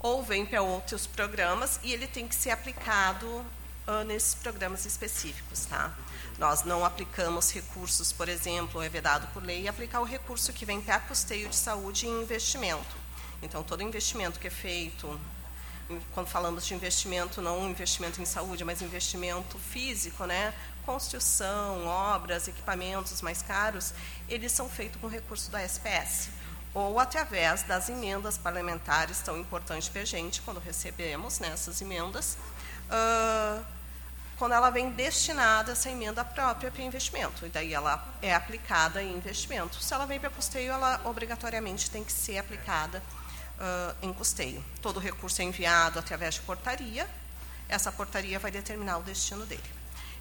ou vem para outros programas e ele tem que ser aplicado uh, nesses programas específicos, tá? Nós não aplicamos recursos, por exemplo, é vedado por lei aplicar o recurso que vem para custeio de saúde em investimento. Então, todo investimento que é feito, quando falamos de investimento, não investimento em saúde, mas investimento físico, né? construção, obras, equipamentos mais caros, eles são feitos com recurso da SPS ou através das emendas parlamentares tão importantes para a gente, quando recebemos né, essas emendas, uh, quando ela vem destinada, essa emenda própria para investimento, e daí ela é aplicada em investimento. Se ela vem para custeio, ela obrigatoriamente tem que ser aplicada uh, em custeio. Todo recurso é enviado através de portaria, essa portaria vai determinar o destino dele.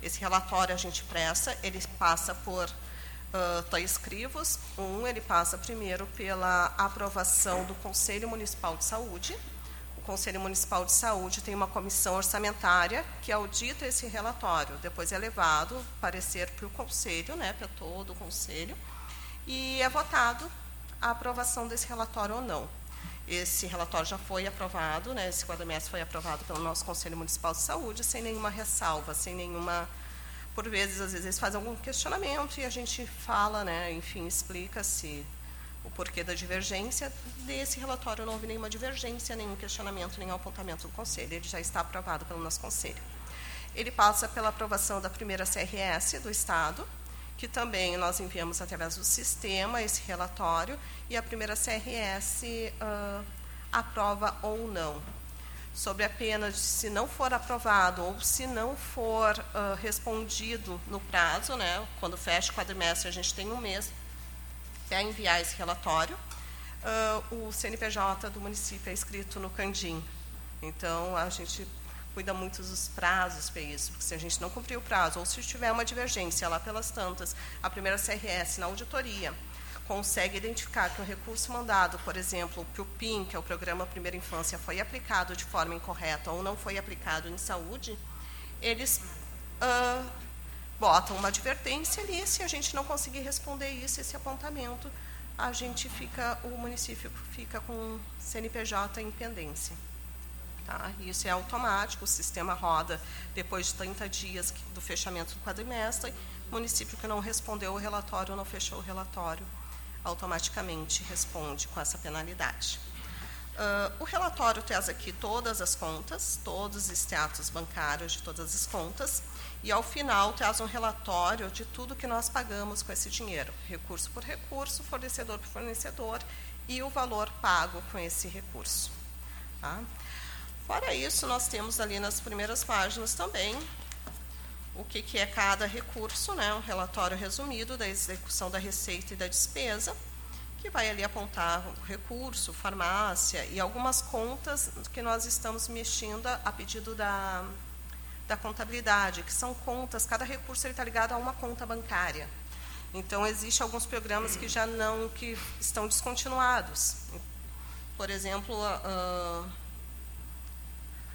Esse relatório a gente presta, ele passa por uh, dois crivos. Um, ele passa primeiro pela aprovação do Conselho Municipal de Saúde, Conselho Municipal de Saúde tem uma comissão orçamentária que audita esse relatório. Depois é levado parecer para o Conselho, né, para todo o Conselho, e é votado a aprovação desse relatório ou não. Esse relatório já foi aprovado, né, esse quadrimestre foi aprovado pelo nosso Conselho Municipal de Saúde, sem nenhuma ressalva, sem nenhuma. Por vezes, às vezes, eles fazem algum questionamento e a gente fala, né, enfim, explica se o porquê da divergência. Desse relatório não houve nenhuma divergência, nenhum questionamento, nenhum apontamento do Conselho. Ele já está aprovado pelo nosso Conselho. Ele passa pela aprovação da primeira CRS do Estado, que também nós enviamos através do sistema esse relatório, e a primeira CRS uh, aprova ou não. Sobre a pena de se não for aprovado ou se não for uh, respondido no prazo, né, quando fecha o quadrimestre, a gente tem um mês a enviar esse relatório. Uh, o CNPJ do município é escrito no Candim. Então, a gente cuida muito dos prazos para isso, porque se a gente não cumprir o prazo, ou se tiver uma divergência lá pelas tantas, a primeira CRS na auditoria consegue identificar que o recurso mandado, por exemplo, que o PIN, que é o Programa Primeira Infância, foi aplicado de forma incorreta ou não foi aplicado em saúde, eles botam uma advertência ali, se a gente não conseguir responder isso, esse apontamento, a gente fica, o município fica com CNPJ em pendência. Tá? Isso é automático, o sistema roda depois de 30 dias do fechamento do quadrimestre, município que não respondeu o relatório não fechou o relatório, automaticamente responde com essa penalidade. Uh, o relatório traz aqui todas as contas, todos os status bancários de todas as contas, e, ao final, traz um relatório de tudo que nós pagamos com esse dinheiro, recurso por recurso, fornecedor por fornecedor, e o valor pago com esse recurso. Tá? Fora isso, nós temos ali nas primeiras páginas também o que, que é cada recurso, né? um relatório resumido da execução da receita e da despesa, que vai ali apontar o recurso, farmácia e algumas contas que nós estamos mexendo a pedido da da contabilidade, que são contas, cada recurso está ligado a uma conta bancária. Então, existem alguns programas que já não, que estão descontinuados. Por exemplo, a, a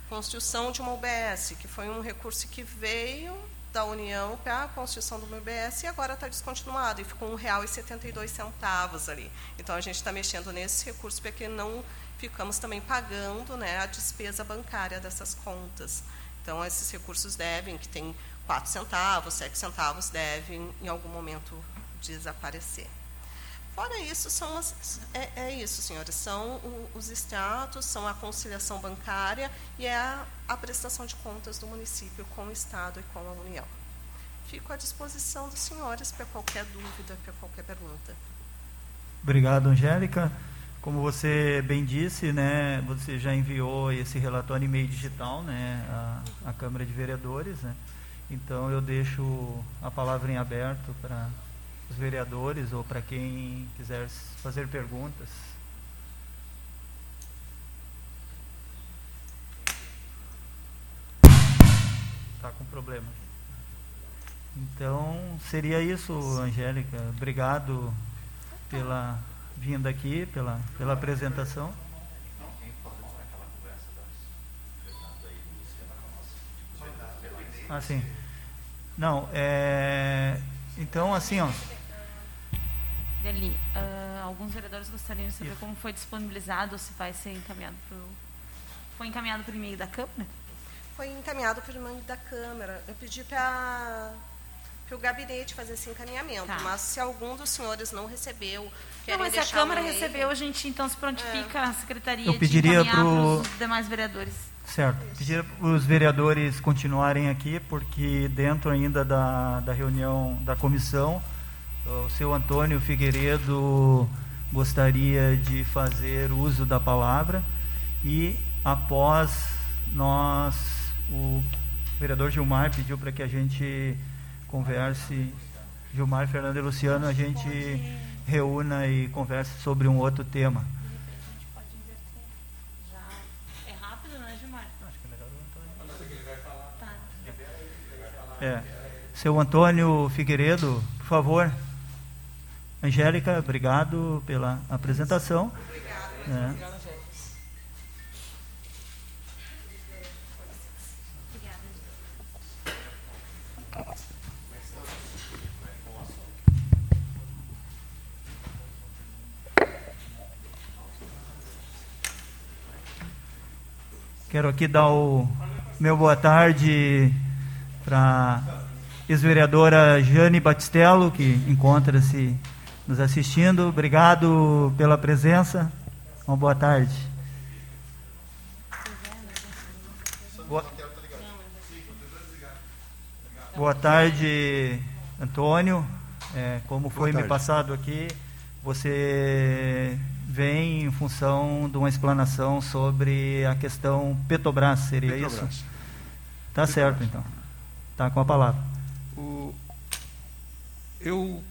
construção de uma UBS, que foi um recurso que veio da União para a construção do UBS e agora está descontinuado e ficou R$ 1,72 ali. Então, a gente está mexendo nesse recurso porque não ficamos também pagando né, a despesa bancária dessas contas. Então, esses recursos devem, que tem 4 centavos, 7 centavos, devem, em algum momento, desaparecer. Fora isso, são as, é, é, isso, senhores, são os extratos, são a conciliação bancária e é a, a prestação de contas do município com o Estado e com a União. Fico à disposição dos senhores para qualquer dúvida, para qualquer pergunta. Obrigado, Angélica. Como você bem disse, né, você já enviou esse relatório em meio digital, né, à, à Câmara de Vereadores, né? Então eu deixo a palavra em aberto para os vereadores ou para quem quiser fazer perguntas. Está com problema. Então seria isso, Angélica. Obrigado pela vindo aqui, pela, pela apresentação. Ah, sim. Não, é... Então, assim, ó... Deli, uh, alguns vereadores gostariam de saber Isso. como foi disponibilizado ou se vai ser encaminhado para o Foi encaminhado por e-mail da Câmara? Foi encaminhado por e-mail da Câmara. Eu pedi para o gabinete fazer esse encaminhamento, Tá. mas se algum dos senhores não recebeu, Não, mas se a Câmara recebeu, a gente então se prontifica a Secretaria Eu pediria de encaminhar pro- para os demais vereadores. Certo. Pedir para os vereadores continuarem aqui, porque dentro ainda da, da reunião da comissão, o seu Antônio Figueiredo gostaria de fazer uso da palavra e após nós, o vereador Gilmar pediu para que a gente converse, Gilmar, Fernando e Luciano, a gente reúna e converse sobre um outro tema. É rápido, não é, Gilmar? É. Seu Antônio Figueiredo, por favor. Angélica, obrigado pela apresentação. É. Quero aqui dar o meu boa tarde para ex-vereadora Jane Batistello, que encontra-se nos assistindo. Obrigado pela presença. Uma boa tarde. Boa, boa tarde, Antônio. É, como foi me passado aqui, você vem em função de uma explanação sobre a questão Petrobras, seria Petrobras. isso? Tá certo, então. Tá com a palavra. O- eu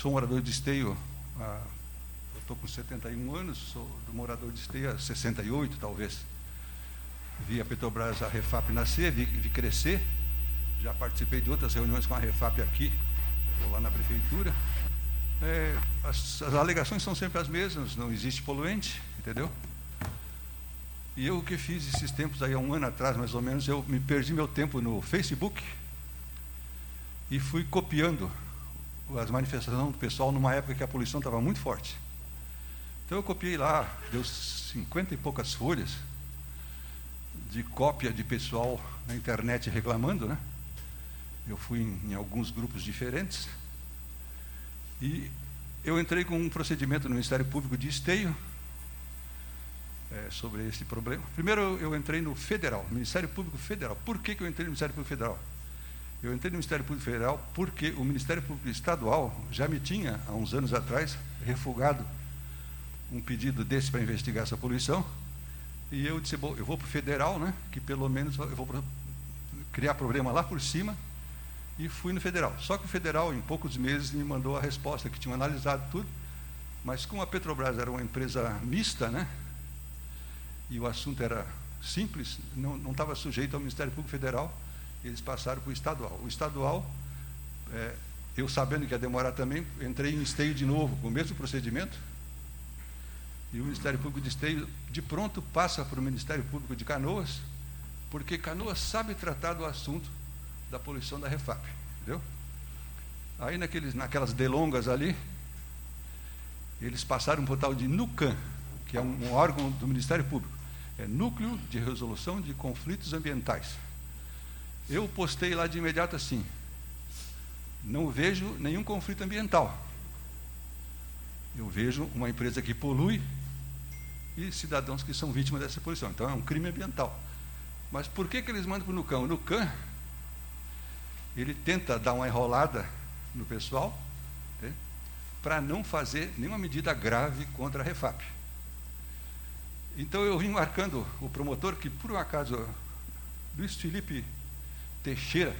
sou morador de Esteio, eu estou com 71 anos, sou do morador de Esteio há 68, talvez. Vi a Petrobras, a Refap nascer, vi, vi crescer. Já participei de outras reuniões com a Refap aqui, ou lá na prefeitura. É, as, as alegações são sempre as mesmas, não existe poluente, entendeu? E eu o que fiz esses tempos aí, há um ano atrás mais ou menos, eu me perdi meu tempo no Facebook e fui copiando as manifestações do pessoal numa época que a poluição estava muito forte. Então eu copiei lá, deu cinquenta e poucas folhas de cópia de pessoal na internet reclamando, né? Eu fui em, em alguns grupos diferentes e eu entrei com um procedimento no Ministério Público de Esteio é, sobre esse problema. Primeiro eu, entrei no Federal, Ministério Público Federal. Por que, que eu entrei no Ministério Público Federal? Eu entrei no Ministério Público Federal porque o Ministério Público Estadual já me tinha, há uns anos atrás, refugado um pedido desse para investigar essa poluição. E eu disse, bom, eu vou para o federal, né, que pelo menos eu vou criar problema lá por cima, e fui no federal. Só que o federal, em poucos meses, me mandou a resposta, que tinham analisado tudo, mas como a Petrobras era uma empresa mista, né, e o assunto era simples, não estava sujeito ao Ministério Público Federal, eles passaram para o estadual. O estadual, é, eu sabendo que ia demorar também, entrei em esteio de novo, com o mesmo procedimento, e o Ministério Público de Esteio, de pronto, passa para o Ministério Público de Canoas, porque Canoas sabe tratar do assunto da poluição da Refap, entendeu? Aí naqueles, naquelas delongas ali, eles passaram para o tal de NUCAM, que é um órgão do Ministério Público, é Núcleo de Resolução de Conflitos Ambientais. Eu postei lá de imediato assim, não vejo nenhum conflito ambiental. Eu vejo uma empresa que polui e cidadãos que são vítimas dessa poluição. Então é um crime ambiental. Mas por que, que eles mandam para o NUCAM? O NUCAM, ele tenta dar uma enrolada no pessoal né, para não fazer nenhuma medida grave contra a Refap. Então eu vim marcando o promotor, que por um acaso, Luiz Felipe Teixeira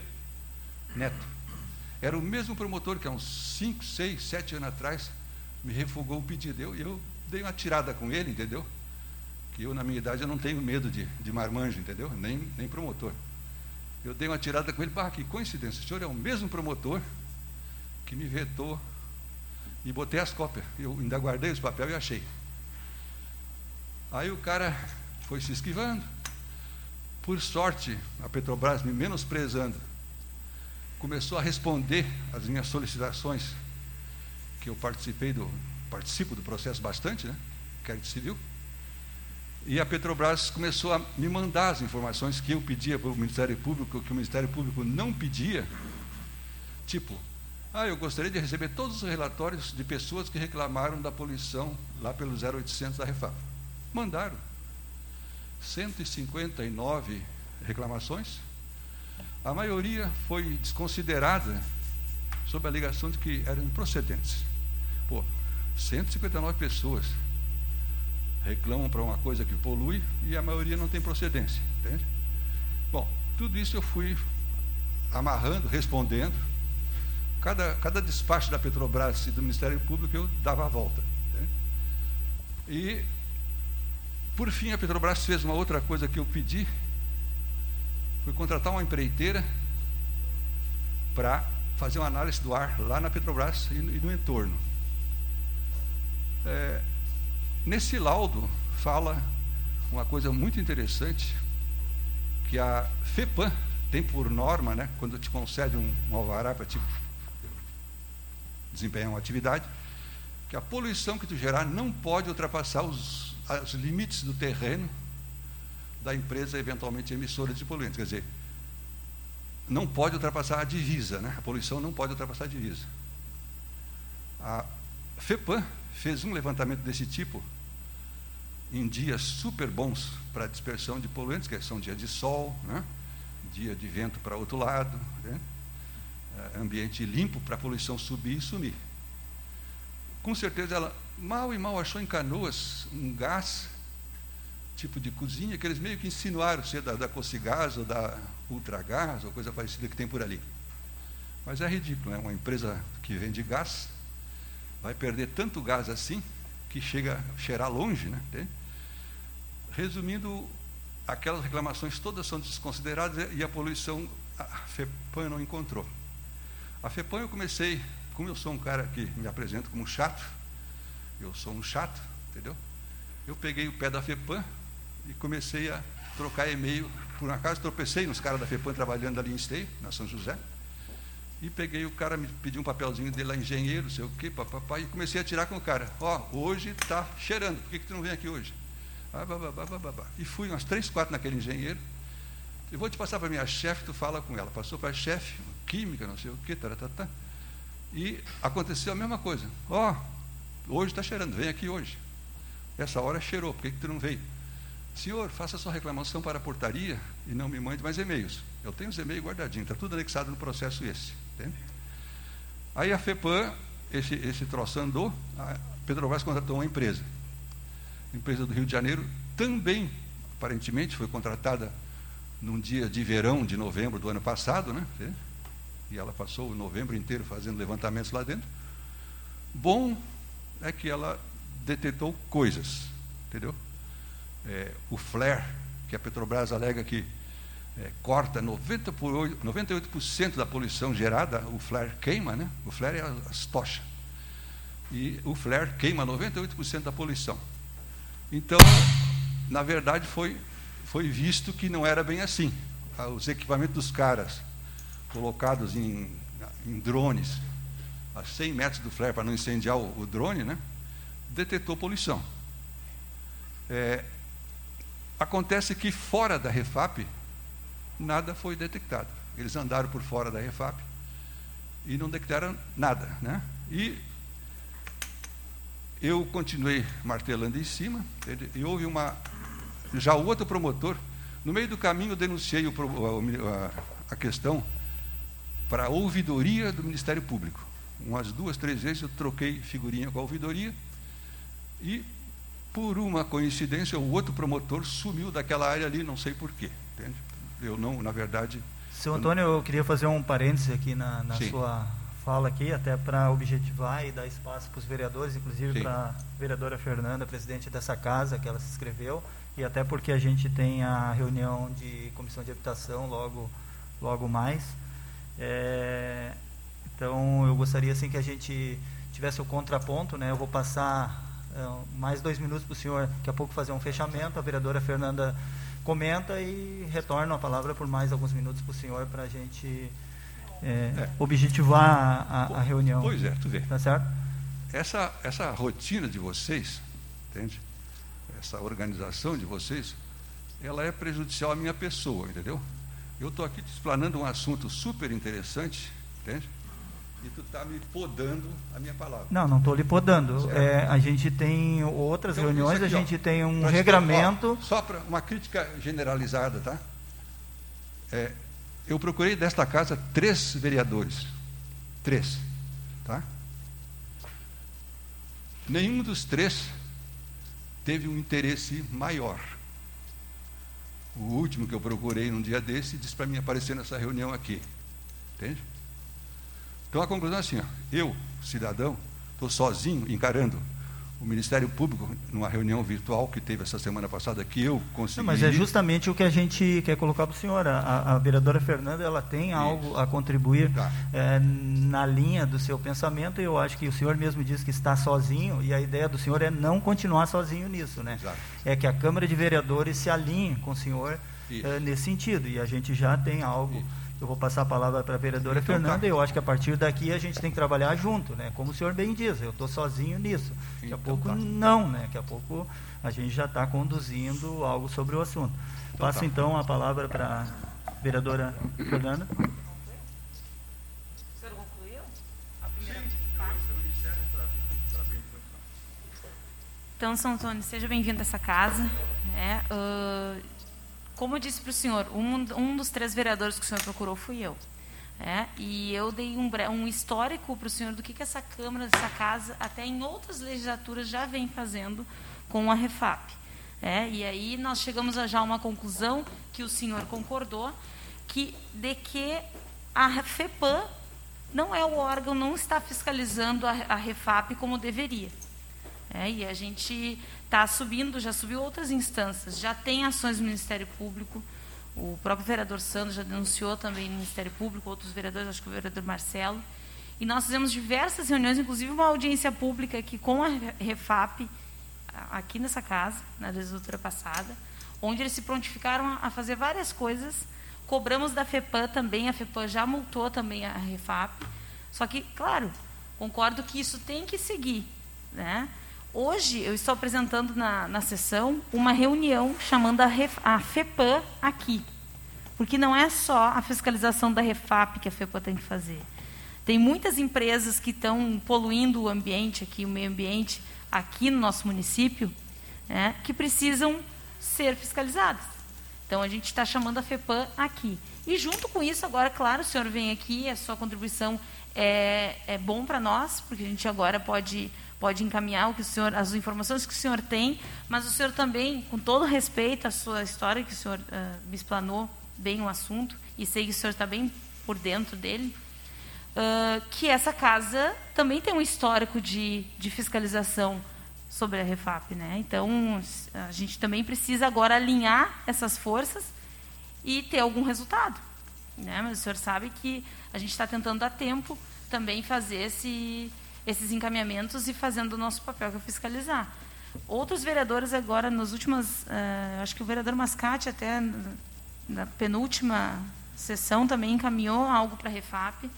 Neto, era o mesmo promotor que há uns 5, 6, 7 anos atrás me refugou o pedido. Eu, eu dei uma tirada com ele, entendeu? Que eu, na minha idade, eu não tenho medo de, de marmanjo, entendeu? Nem, nem promotor. Eu dei uma tirada com ele, bah, que coincidência, o senhor é o mesmo promotor que me vetou e botei as cópias. Eu ainda guardei os papéis e achei. Aí o cara foi se esquivando. Por sorte, a Petrobras me menosprezando, começou a responder às minhas solicitações, que eu participei do, participo do processo bastante, né? Inquérito civil. E a Petrobras começou a me mandar as informações que eu pedia para o Ministério Público, que o Ministério Público não pedia. Tipo, ah, eu gostaria de receber todos os relatórios de pessoas que reclamaram da poluição lá pelo 0800 da Refap. Mandaram. 159 reclamações. A maioria foi desconsiderada sob a alegação de que eram improcedentes. Pô, 159 pessoas reclamam para uma coisa que polui e a maioria não tem procedência, entende? Bom, tudo isso eu fui amarrando, respondendo. Cada, cada despacho da Petrobras e do Ministério Público eu dava a volta. Entende? E, por fim, a Petrobras fez uma outra coisa que eu pedi, foi contratar uma empreiteira para fazer uma análise do ar lá na Petrobras e, e no entorno. É, nesse laudo fala uma coisa muito interessante, que a FEPAM tem por norma, né, quando te concede um, um alvará para te desempenhar uma atividade, que a poluição que tu gerar não pode ultrapassar os, os limites do terreno da empresa eventualmente emissora de poluentes. Quer dizer, não pode ultrapassar a divisa, né? a poluição não pode ultrapassar a divisa. A FEPAM fez um levantamento desse tipo em dias super bons para dispersão de poluentes, que são dias de sol, né? dia de vento para outro lado, né? É, ambiente limpo para a poluição subir e sumir. Com certeza ela mal e mal achou em Canoas um gás tipo de cozinha que eles meio que insinuaram ser da, da Cocigás ou da Ultragás ou coisa parecida que tem por ali. Mas é ridículo, né? uma empresa que vende gás vai perder tanto gás assim que chega a cheirar longe, né? Resumindo, aquelas reclamações todas são desconsideradas e a poluição a FEPAM não encontrou. A FEPAM eu comecei, como eu sou um cara que me apresento como chato, eu sou um chato, entendeu? Eu peguei o pé da FEPAM e comecei a trocar e-mail. Por um acaso tropecei nos caras da FEPAM trabalhando ali em Esteio, na São José. E peguei o cara, me pediu um papelzinho dele lá, engenheiro, sei o quê, papapá, e comecei a tirar com o cara. Ó, oh, hoje está cheirando, por que, que tu não vem aqui hoje? Ah. E fui umas três, quatro naquele engenheiro. E vou te passar para minha chefe, tu fala com ela. Passou para a chefe, química, não sei o quê, taratata. E aconteceu a mesma coisa. Ó, oh, hoje está cheirando, vem aqui hoje. Essa hora cheirou, por que, que tu não veio? Senhor, faça sua reclamação para a portaria e não me mande mais e-mails. Eu tenho os e-mails guardadinhos, está tudo anexado no processo esse. Entende? Aí a FEPAM, esse, esse troço andou, a Petrobras contratou uma empresa. empresa do Rio de Janeiro, também, aparentemente, foi contratada num dia de verão de novembro do ano passado, né? E ela passou o novembro inteiro fazendo levantamentos lá dentro. Bom é que ela detectou coisas, entendeu? É, o flare, que a Petrobras alega que é, corta 90 por 8, 98% da poluição gerada, o flare queima, né? O flare é as tochas. E o flare queima 98% da poluição. Então, na verdade, foi, foi visto que não era bem assim. Ah, os equipamentos dos caras, colocados em, em drones, a 100 metros do flare para não incendiar o, o drone, né? Detectou poluição. É, acontece que fora da Refap, nada foi detectado. Eles andaram por fora da refap e não detectaram nada. Né? E eu continuei martelando em cima, e houve uma. Já o outro promotor, no meio do caminho, eu denunciei o, a, a questão para a ouvidoria do Ministério Público. Umas duas, três vezes eu troquei figurinha com a ouvidoria e, por uma coincidência, o outro promotor sumiu daquela área ali, não sei porquê. Entende? eu não, na verdade. Seu Antônio, eu queria fazer um parêntese aqui na, na sua fala aqui, até para objetivar e dar espaço para os vereadores, inclusive para a vereadora Fernanda, presidente dessa casa, que ela se inscreveu, e até porque a gente tem a reunião de comissão de habitação logo, logo mais. É, então, eu gostaria assim que a gente tivesse o contraponto, né? Eu vou passar é, mais dois minutos para o senhor, daqui a pouco fazer um fechamento. A vereadora Fernanda comenta e retorno a palavra por mais alguns minutos para o senhor para a gente é, é. objetivar a, a, reunião. Pois é, tu vê. Tá certo? Essa, essa rotina de vocês, entende? essa organização de vocês, ela é prejudicial à minha pessoa, entendeu? Eu estou aqui te explanando um assunto super interessante, entende? E tu está me podando a minha palavra. Não, não estou lhe podando. É, a gente tem outras Então, reuniões, aqui, a ó, gente tem um regramento. ó, só para uma crítica generalizada, tá? É, eu procurei desta casa três vereadores. Três. Tá? Nenhum dos três teve um interesse maior. O último que eu procurei num dia desse disse para mim aparecer nessa reunião aqui. Entende? Então a conclusão é assim: ó, eu, cidadão, estou sozinho encarando o Ministério Público numa reunião virtual que teve essa semana passada, que eu consegui. Não, mas é justamente o que a gente quer colocar para o senhor. A, a vereadora Fernanda ela tem algo a contribuir Tá. é, na linha do seu pensamento. E eu acho que o senhor mesmo disse que está sozinho e a ideia do senhor é não continuar sozinho nisso, né? Exato. É que a Câmara de Vereadores se alinhe com o senhor Isso. é, nesse sentido. E a gente já tem algo. Isso. Eu vou passar a palavra para a vereadora Então, Fernanda tá. e eu acho que a partir daqui a gente tem que trabalhar junto, né? Como o senhor bem diz, eu estou sozinho nisso. Daqui a Então, pouco tá. não, né? Daqui a pouco a gente já está conduzindo algo sobre o assunto. Passo tá. então a palavra para a vereadora Fernanda. O senhor concluiu? A primeira parte? Então, São Antônio, seja bem-vindo a essa casa. né? Ah, como eu disse para o senhor, um, um dos três vereadores que o senhor procurou fui eu. né? E eu dei um, um histórico para o senhor do que, que essa Câmara, essa casa, até em outras legislaturas já vem fazendo com a Refap. né? E aí nós chegamos a já uma conclusão que o senhor concordou, que de que a FEPAM não é o órgão, não está fiscalizando a, a Refap como deveria. É, e a gente está subindo, já subiu outras instâncias, já tem ações do Ministério Público, o próprio vereador Sandro já denunciou também no Ministério Público, outros vereadores, acho que o vereador Marcelo. E nós fizemos diversas reuniões, inclusive uma audiência pública aqui com a Refap, aqui nessa casa, na legislatura passada, onde eles se prontificaram a fazer várias coisas. Cobramos da FEPAM também, a FEPAM já multou também a Refap. Só que, claro, concordo que isso tem que seguir. Né? Hoje, eu estou apresentando na, na sessão uma reunião chamando a, Ref, a FEPAM aqui. Porque não é só a fiscalização da Refap que a FEPAM tem que fazer. Tem muitas empresas que estão poluindo o ambiente aqui, o meio ambiente, aqui no nosso município, né, que precisam ser fiscalizadas. Então, a gente está chamando a FEPAM aqui. E, junto com isso, agora, claro, o senhor vem aqui, a sua contribuição é, é bom para nós, porque a gente agora pode, pode encaminhar o que o senhor, as informações que o senhor tem, mas o senhor também, com todo respeito à sua história, que o senhor ah, me explanou bem o assunto, e sei que o senhor está bem por dentro dele, ah, que essa casa também tem um histórico de, de fiscalização sobre a Refap, né? Então a gente também precisa agora alinhar essas forças e ter algum resultado, né? Mas o senhor sabe que a gente está tentando a tempo também fazer esse, esses encaminhamentos e fazendo o nosso papel que é fiscalizar. Outros vereadores agora, nas últimas, eh, acho que o vereador Mascate até na penúltima sessão também encaminhou algo para a Refap,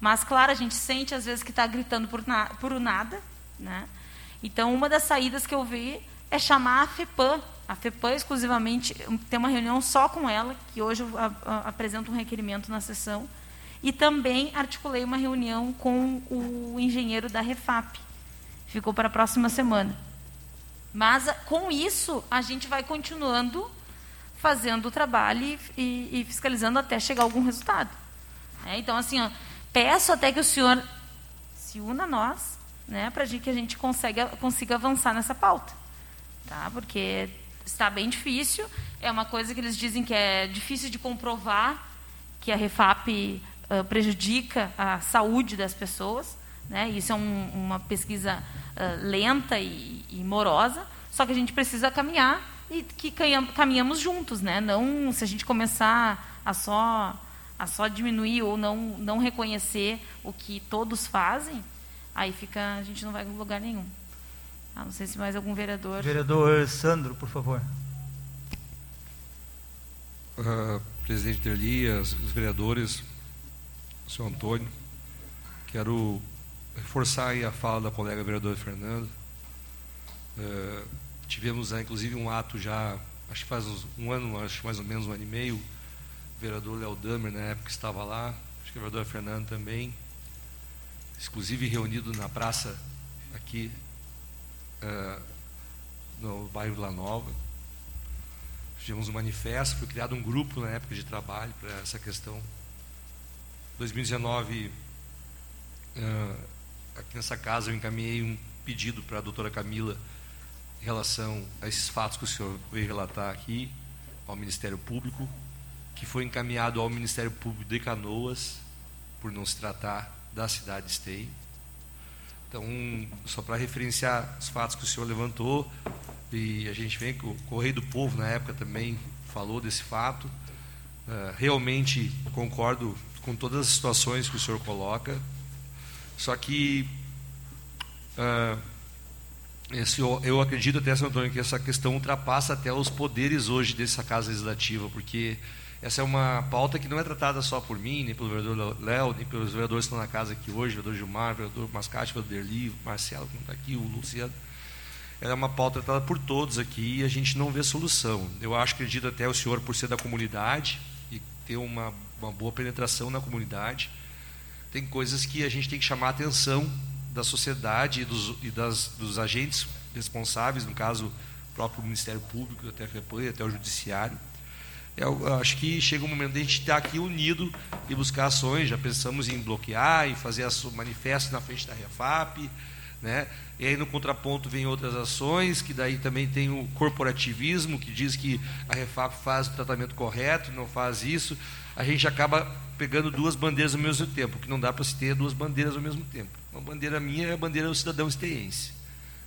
mas claro a gente sente às vezes que está gritando por, na, por nada, né? Então uma das saídas que eu vi é chamar a FEPAM, a FEPAM exclusivamente ter uma reunião só com ela, que hoje eu apresento um requerimento na sessão, e também articulei uma reunião com o engenheiro da Refap. Ficou para a próxima semana. Mas a- com isso a gente vai continuando fazendo o trabalho e- e fiscalizando até chegar a algum resultado. É, então assim, ó, peço até que o senhor se una a nós, né, para que a gente consiga, consiga avançar nessa pauta, tá? Porque está bem difícil. É uma coisa que eles dizem que é difícil de comprovar que a Refap ah, prejudica a saúde das pessoas, né? Isso é um- uma pesquisa ah, lenta e, e morosa. Só que a gente precisa caminhar e que caminhamos juntos, né? Não se a gente começar a só a só diminuir ou não não reconhecer o que todos fazem, aí fica a gente não vai em lugar nenhum. Ah, não sei se mais algum vereador. Vereador Sandro, por favor. Ah, presidente Derli, as- os vereadores, senhor Antônio, quero reforçar aí a fala da colega vereadora Fernanda. Ah, tivemos, né, inclusive, um ato já, acho que faz um ano, acho mais ou menos um ano e meio, o vereador Léo Damer, na época, estava lá, acho que o vereador Fernando também, exclusive reunido na praça aqui uh, no bairro Vila Nova. Fizemos um manifesto, foi criado um grupo na época de trabalho para essa questão. 2019, uh, aqui nessa casa, eu encaminhei um pedido para a doutora Camila em relação a esses fatos que o senhor veio relatar aqui ao Ministério Público, que foi encaminhado ao Ministério Público de Canoas, por não se tratar da cidade de Esteio. Então, só para referenciar os fatos que o senhor levantou, e a gente vem que o Correio do Povo, na época, também falou desse fato. Uh, realmente concordo com todas as situações que o senhor coloca, só que uh, esse, eu acredito até, Sr. Antônio, que essa questão ultrapassa até os poderes hoje dessa Casa Legislativa, porque essa é uma pauta que não é tratada só por mim, nem pelo vereador Léo, nem pelos vereadores que estão na casa aqui hoje, vereador Gilmar, vereador Mascate, vereador Derli, Marcelo, que não está aqui, o Luciano. Ela é uma pauta tratada por todos aqui e a gente não vê solução. Eu acho, acredito até o senhor, por ser da comunidade e ter uma, uma boa penetração na comunidade, tem coisas que a gente tem que chamar a atenção da sociedade e dos, e das, dos agentes responsáveis, no caso, o próprio Ministério Público, até a FEPAM, até o Judiciário, eu acho que chega o momento de a gente estar aqui unido e buscar ações. Já pensamos em bloquear, em fazer manifestos na frente da Refap, né? E aí no contraponto vem outras ações, que daí também tem o corporativismo, que diz que a Refap faz o tratamento correto, não faz isso. A gente acaba pegando duas bandeiras ao mesmo tempo, que não dá para se ter duas bandeiras ao mesmo tempo. Uma bandeira minha é a bandeira do cidadão esteense.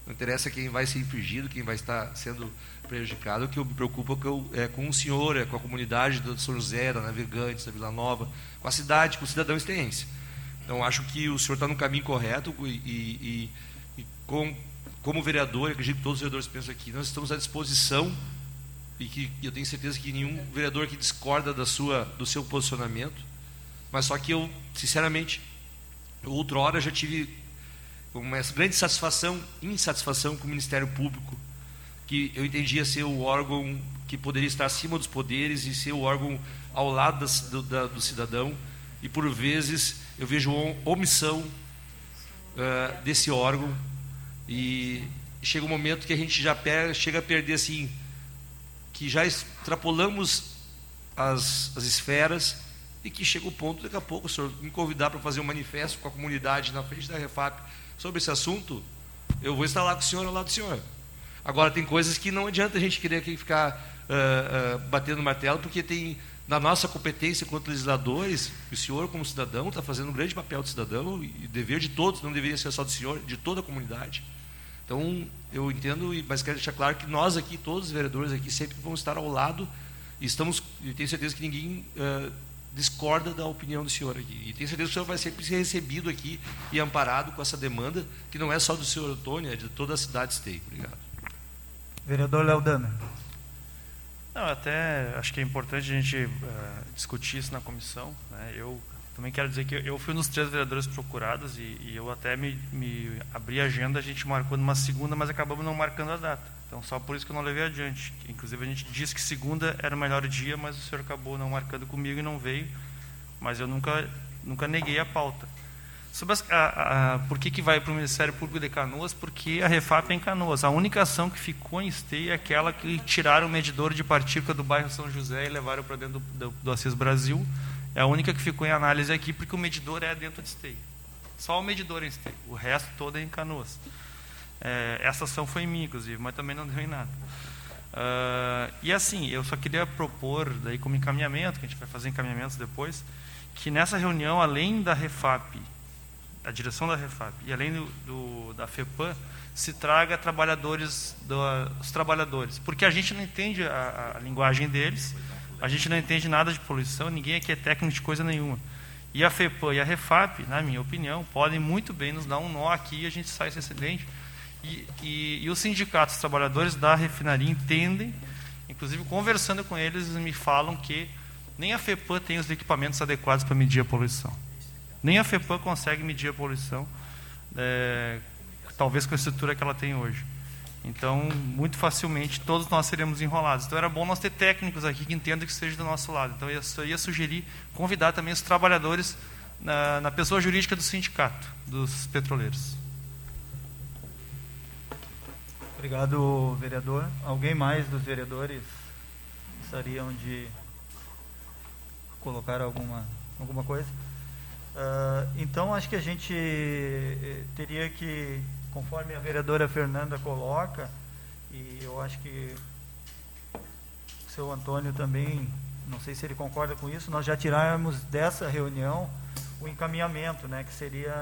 Não interessa quem vai ser infringido, quem vai estar sendo prejudicado. O que eu me preocupa é, é com o senhor, é com a comunidade do São José, da Navegantes, da Vila Nova, com a cidade, com o cidadão esteense. Então, acho que o senhor está no caminho correto e, e com, como vereador, acredito que todos os vereadores pensam aqui, nós estamos à disposição e que eu tenho certeza que nenhum vereador que discorda da sua, do seu posicionamento, mas só que eu, sinceramente, outrora já tive uma grande satisfação, insatisfação com o Ministério Público, que eu entendia ser o órgão que poderia estar acima dos poderes e ser o órgão ao lado das, do, da, do, cidadão, e por vezes eu vejo omissão uh, desse órgão, e chega um momento que a gente já pega, chega a perder assim, que já extrapolamos as, as esferas e que chega o ponto, daqui a pouco, o senhor me convidar para fazer um manifesto com a comunidade na frente da Refap sobre esse assunto, eu vou lá com o senhor ao lado do senhor. Agora, tem coisas que não adianta a gente querer aqui ficar uh, uh, batendo martelo, porque tem, na nossa competência enquanto legisladores, o senhor, como cidadão, está fazendo um grande papel de cidadão e dever de todos, não deveria ser só do senhor, de toda a comunidade. Então, eu entendo, mas quero deixar claro que nós aqui, todos os vereadores aqui, sempre vamos estar ao lado e estamos, e tenho certeza que ninguém uh, discorda da opinião do senhor aqui. E tenho certeza que o senhor vai sempre ser recebido aqui e amparado com essa demanda, que não é só do senhor Antônio, é de toda a cidade de Esteio. Obrigado. Vereador Léo Dana. Não, até acho que é importante a gente uh, discutir isso na comissão. Né? Eu também quero dizer que eu fui um dos três vereadores procurados e, e eu até me, me abri a agenda, a gente marcou numa segunda, mas acabamos não marcando a data. Então, só por isso que eu não levei adiante. Inclusive, a gente disse que segunda era o melhor dia, mas o senhor acabou não marcando comigo e não veio. Mas eu nunca, nunca neguei a pauta. Sobre a, a, por que, que vai para o Ministério Público de Canoas? Porque a Refap é em Canoas. A única ação que ficou em Esteio é aquela que tiraram o medidor de partícula do bairro São José e levaram para dentro do, do, do Assis Brasil. É a única que ficou em análise aqui, porque o medidor é dentro de Esteio. Só o medidor em Esteio. O resto todo é em Canoas. É, essa ação foi em mim, inclusive, mas também não deu em nada. Uh, e assim, eu só queria propor, daí como encaminhamento, que a gente vai fazer encaminhamentos depois, que nessa reunião, além da Refap, da direção da Refap, e além do, do da FEPAM, se traga trabalhadores, do, os trabalhadores, porque a gente não entende a, a linguagem deles, a gente não entende nada de poluição, ninguém aqui é técnico de coisa nenhuma. E a FEPAM e a Refap, na minha opinião, podem muito bem nos dar um nó aqui e a gente sai esse acidente e, e, e os sindicatos os trabalhadores da refinaria entendem, inclusive conversando com eles, eles me falam que nem a FEPAM tem os equipamentos adequados para medir a poluição. Nem a FEPAM consegue medir a poluição, é, talvez com a estrutura que ela tem hoje. Então, muito facilmente, todos nós seremos enrolados. Então, era bom nós ter técnicos aqui que entendam que esteja do nosso lado. Então, eu só ia sugerir, convidar também os trabalhadores na, na pessoa jurídica do sindicato, dos petroleiros. Obrigado, vereador. Alguém mais dos vereadores gostariam de colocar alguma, alguma coisa? Uh, então, acho que a gente eh, teria que conforme a vereadora Fernanda coloca, e eu acho que o seu Antônio também, não sei se ele concorda com isso, nós já tirarmos dessa reunião o encaminhamento, né, que seria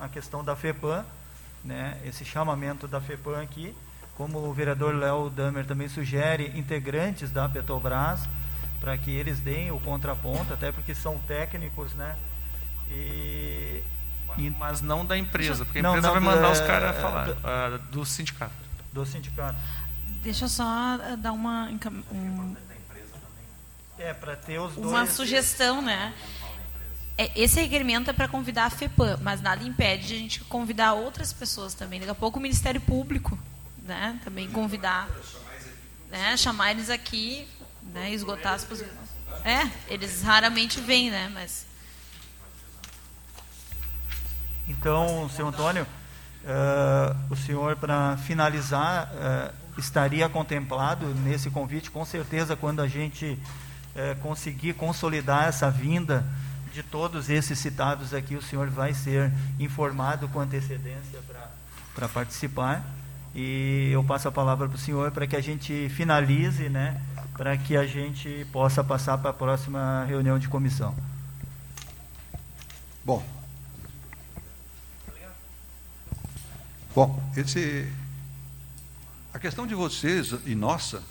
a questão da FEPAM, né, esse chamamento da FEPAM aqui, como o vereador Léo Damer também sugere, integrantes da Petrobras, para que eles deem o contraponto, até porque são técnicos, né, e mas não da empresa, porque a empresa não, vai mandar os caras falar, do, uh, do sindicato. Do sindicato. Deixa eu só ah, dar uma. Um, é, para ter os dois. Uma sugestão, né? É, esse requerimento é para convidar a FEPAM, mas nada impede de a gente convidar outras pessoas também. Daqui a pouco o Ministério Público, né? Também convidar, né? Chamar eles aqui, né? Esgotar as possibilidades. É, eles raramente vêm, né? Mas então, senhor Antônio, uh, o senhor, para finalizar, uh, estaria contemplado nesse convite, com certeza, quando a gente uh, conseguir consolidar essa vinda de todos esses citados aqui, o senhor vai ser informado com antecedência para participar. E eu passo a palavra para o senhor para que a gente finalize, né, para que a gente possa passar para a próxima reunião de comissão. Bom, Bom, esse, a questão de vocês e nossa,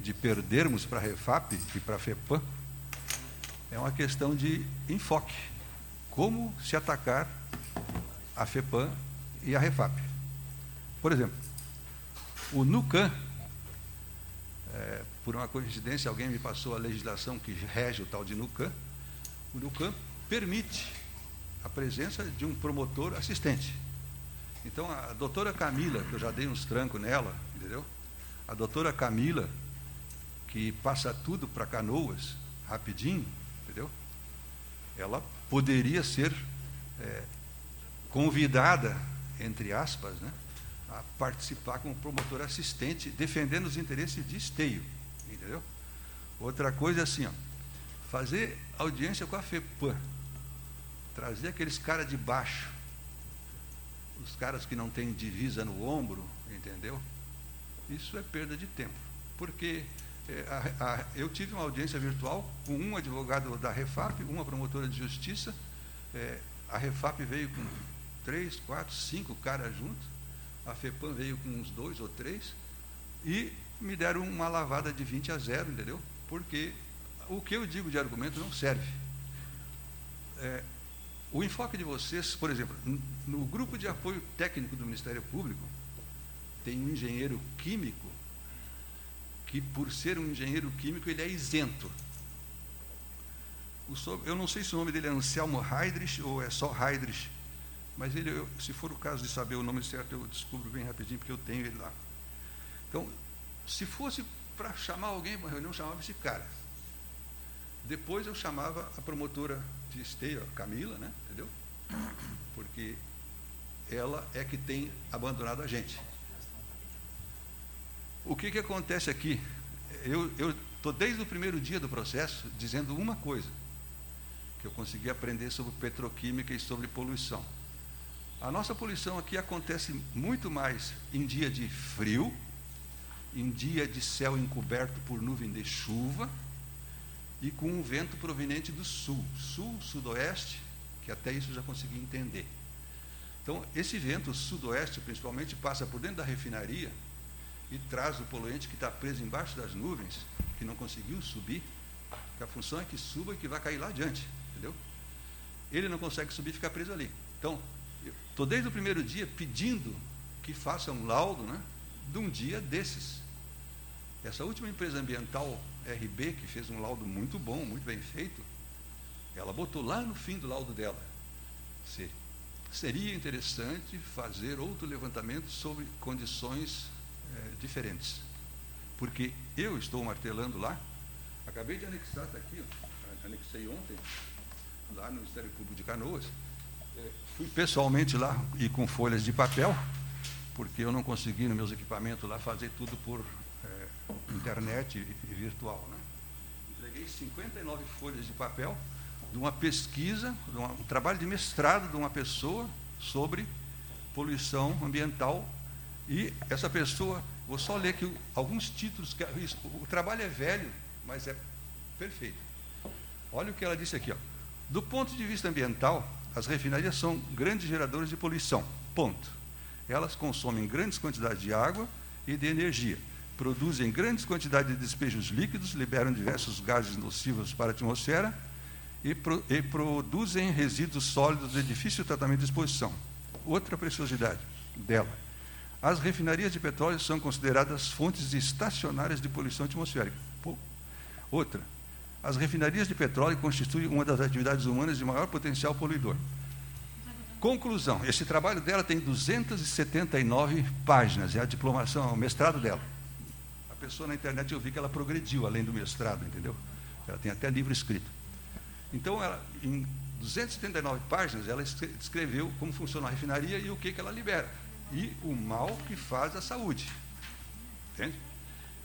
de perdermos para a Refap e para a FEPAM, é uma questão de enfoque. Como se atacar a FEPAM e a Refap. Por exemplo, o NUCAN, é, por uma coincidência, alguém me passou a legislação que rege o tal de NUCAN, o NUCAN permite a presença de um promotor assistente. Então, a doutora Camila, que eu já dei uns trancos nela, entendeu? A doutora Camila, que passa tudo para canoas, rapidinho, entendeu? Ela poderia ser é, convidada, entre aspas, né, a participar como promotor assistente, defendendo os interesses de esteio, entendeu? Outra coisa é assim, ó, fazer audiência com a FEPAM, trazer aqueles caras de baixo, os caras que não têm divisa no ombro, entendeu? Isso é perda de tempo. Porque é, a, a, eu tive uma audiência virtual com um advogado da Refap, uma promotora de justiça. É, a Refap veio com três, quatro, cinco caras juntos. A FEPAM veio com uns dois ou três. E me deram uma lavada de 20 a 0, entendeu? Porque o que eu digo de argumento não serve. É, o enfoque de vocês, por exemplo, no grupo de apoio técnico do Ministério Público, tem um engenheiro químico que, por ser um engenheiro químico, ele é isento. eu não sei se o nome dele é Anselmo Heidrich ou é só Heidrich, mas ele, eu, se for o caso de saber o nome certo, eu descubro bem rapidinho, porque eu tenho ele lá. Então, se fosse para chamar alguém para uma reunião, chamava esse cara. Depois eu chamava a promotora de esteio, a Camila, né? entendeu? Porque ela é que tem abandonado a gente. O que, que acontece aqui? Eu estou desde o primeiro dia do processo dizendo uma coisa, que eu consegui aprender sobre petroquímica e sobre poluição. A nossa poluição aqui acontece muito mais em dia de frio, em dia de céu encoberto por nuvem de chuva, e com um vento proveniente do sul, sul, sudoeste, que até isso eu já consegui entender. Então, esse vento sudoeste, principalmente, passa por dentro da refinaria e traz o poluente que está preso embaixo das nuvens, que não conseguiu subir, que a função é que suba e que vai cair lá adiante, entendeu? Ele não consegue subir e fica preso ali. Então, estou desde o primeiro dia pedindo que faça um laudo né, de um dia desses. Essa última empresa ambiental RB, que fez um laudo muito bom, muito bem feito, ela botou lá no fim do laudo dela. Seria interessante fazer outro levantamento sobre condições é, diferentes. Porque eu estou martelando lá, acabei de anexar, está aqui, ó, anexei ontem, lá no Ministério Público de Canoas, é, fui pessoalmente lá e com folhas de papel, porque eu não consegui nos meus equipamentos lá fazer tudo por internet virtual. Né? Entreguei 59 folhas de papel de uma pesquisa, de uma, um trabalho de mestrado de uma pessoa sobre poluição ambiental. E essa pessoa, vou só ler aqui alguns títulos, que o trabalho é velho, mas é perfeito. Olha o que ela disse aqui. Ó. Do ponto de vista ambiental, as refinarias são grandes geradores de poluição. Ponto. Elas consomem grandes quantidades de água e de energia, produzem grandes quantidades de despejos líquidos, liberam diversos gases nocivos para a atmosfera e, pro, e produzem resíduos sólidos de difícil tratamento de exposição. Outra preciosidade dela. As refinarias de petróleo são consideradas fontes estacionárias de poluição atmosférica. Outra. As refinarias de petróleo constituem uma das atividades humanas de maior potencial poluidor. Conclusão: esse trabalho dela tem 279 páginas, é a diplomação, é o mestrado dela. Pessoa na internet eu vi que ela progrediu além do mestrado, entendeu? Ela tem até livro escrito. Então, ela, em 279 páginas, ela escreveu como funciona a refinaria e o que, que ela libera. E o mal que faz à saúde. Entende?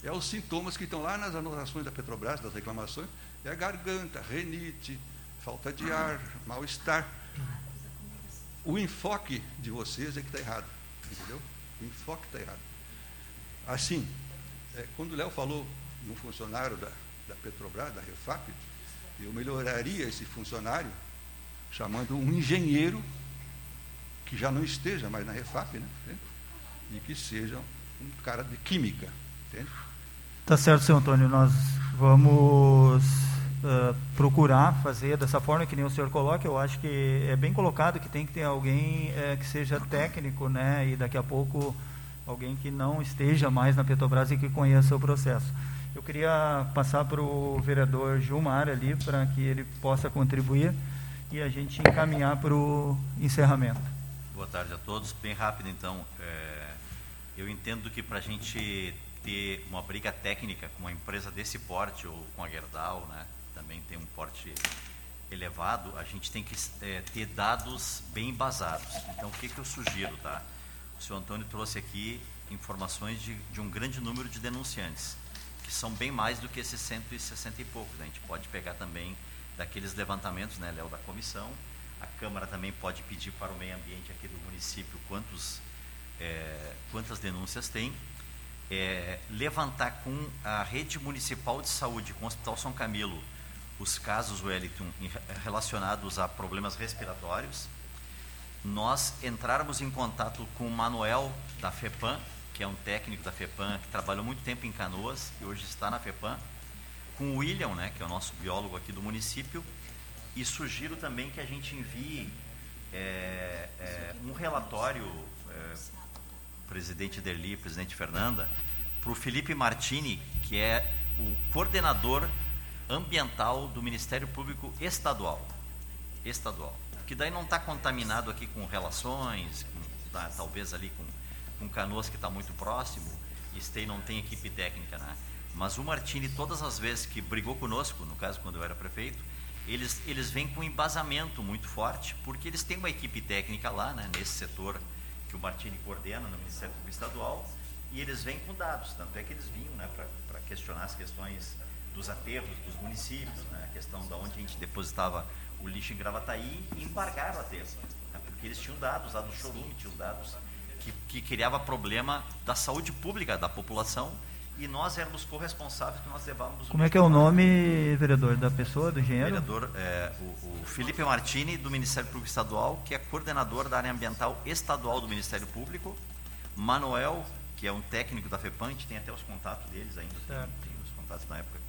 É os sintomas que estão lá nas anotações da Petrobras, das reclamações, é a garganta, renite, falta de ar, mal-estar. O enfoque de vocês é que está errado. Entendeu? O enfoque está errado. Assim, é, quando o Léo falou no funcionário da, da Petrobras, da Refap, eu melhoraria esse funcionário chamando um engenheiro que já não esteja mais na Refap, né? E que seja um cara de química, entende? Tá certo, senhor Antônio. Nós vamos uh, procurar fazer dessa forma que nem o senhor coloca. Eu acho que é bem colocado que tem que ter alguém uh, que seja técnico, né? E daqui a pouco alguém que não esteja mais na Petrobras e que conheça o processo. Eu queria passar para o vereador Gilmar ali, para que ele possa contribuir e a gente encaminhar para o encerramento. Boa tarde a todos. Bem rápido, então. É, eu entendo que para a gente ter uma briga técnica com uma empresa desse porte, ou com a Gerdau, né, também tem um porte elevado, a gente tem que é, ter dados bem embasados. Então, o que, que eu sugiro? Tá? O senhor Antônio trouxe aqui informações de, de um grande número de denunciantes que são bem mais do que esses 160 e poucos. Né? A gente pode pegar também daqueles levantamentos, né, Léo, da comissão. A Câmara também pode pedir para o meio ambiente aqui do município quantos, é, quantas denúncias tem. É, levantar com a rede municipal de saúde, com o Hospital São Camilo, os casos Wellington relacionados a problemas respiratórios. Nós entrarmos em contato com o Manuel da FEPAM, que é um técnico da FEPAM, que trabalhou muito tempo em Canoas e hoje está na FEPAM, com o William, né, que é o nosso biólogo aqui do município, e sugiro também que a gente envie é, é, um relatório, é, presidente Derli, presidente Fernanda, para o Felipe Martini, que é o coordenador ambiental do Ministério Público Estadual. Estadual. Que daí não está contaminado aqui com relações, com, tá, talvez ali com com Canoas que está muito próximo, Stay não tem equipe técnica, né? Mas o Martini, todas as vezes que brigou conosco, no caso quando eu era prefeito, eles, eles vêm com um embasamento muito forte, porque eles têm uma equipe técnica lá, né, nesse setor que o Martini coordena no Ministério Público Estadual, e eles vêm com dados, tanto é que eles vinham né, para questionar as questões dos aterros dos municípios, né, a questão da onde a gente depositava o lixo em Gravataí, e embargaram o aterro, né, porque eles tinham dados lá do showroom, tinham dados que, que criava problema da saúde pública da população e nós éramos corresponsáveis que nós levávamos. Como é que é o nome, vereador, da pessoa, do engenheiro? Vereador, é, o, o, Felipe Martini, do Ministério Público Estadual, que é coordenador da área ambiental estadual do Ministério Público. Manuel, que é um técnico da FEPAM, a gente tem até os contatos deles ainda, tem, tem, os contatos na época a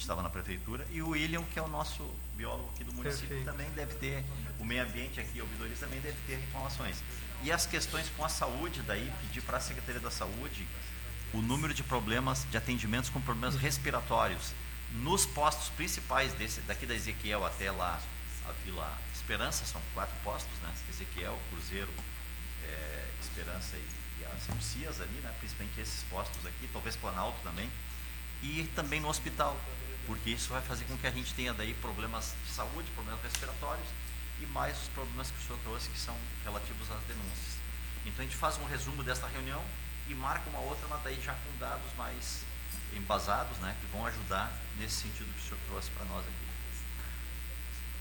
gente estava na prefeitura. E o William, que é o nosso biólogo aqui do município, Perfeito. também deve ter, o meio ambiente aqui, o ouvidores também deve ter reclamações. E as questões com a saúde, daí pedir para a Secretaria da Saúde o número de problemas, de atendimentos com problemas respiratórios nos postos principais desse, daqui da Ezequiel até lá a Vila Esperança, são quatro postos, né? Ezequiel, Cruzeiro, é, Esperança e e as UCIAs ali, né, principalmente esses postos aqui, talvez Planalto também, e também no hospital, porque isso vai fazer com que a gente tenha daí problemas de saúde, problemas respiratórios e mais os problemas que o senhor trouxe que são relativos às denúncias. Então a gente faz um resumo desta reunião e marca uma outra, mas daí já com dados mais embasados, né, que vão ajudar nesse sentido que o senhor trouxe para nós aqui.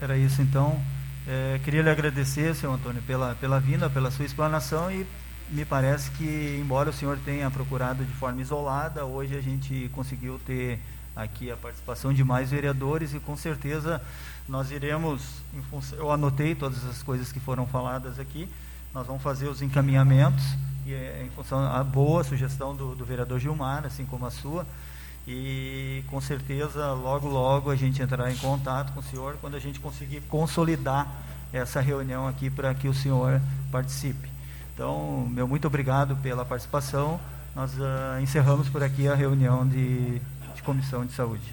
Era isso então. É, queria lhe agradecer, senhor Antônio, pela, pela vinda, pela sua explanação e me parece que, embora o senhor tenha procurado de forma isolada, hoje a gente conseguiu ter aqui a participação de mais vereadores e com certeza nós iremos, eu anotei todas as coisas que foram faladas aqui, nós vamos fazer os encaminhamentos e é, em função a boa sugestão do, do vereador Gilmar, assim como a sua, e com certeza logo logo a gente entrará em contato com o senhor quando a gente conseguir consolidar essa reunião aqui para que o senhor participe. Então, meu muito obrigado pela participação. Nós uh, encerramos por aqui a reunião de, de Comissão de Saúde.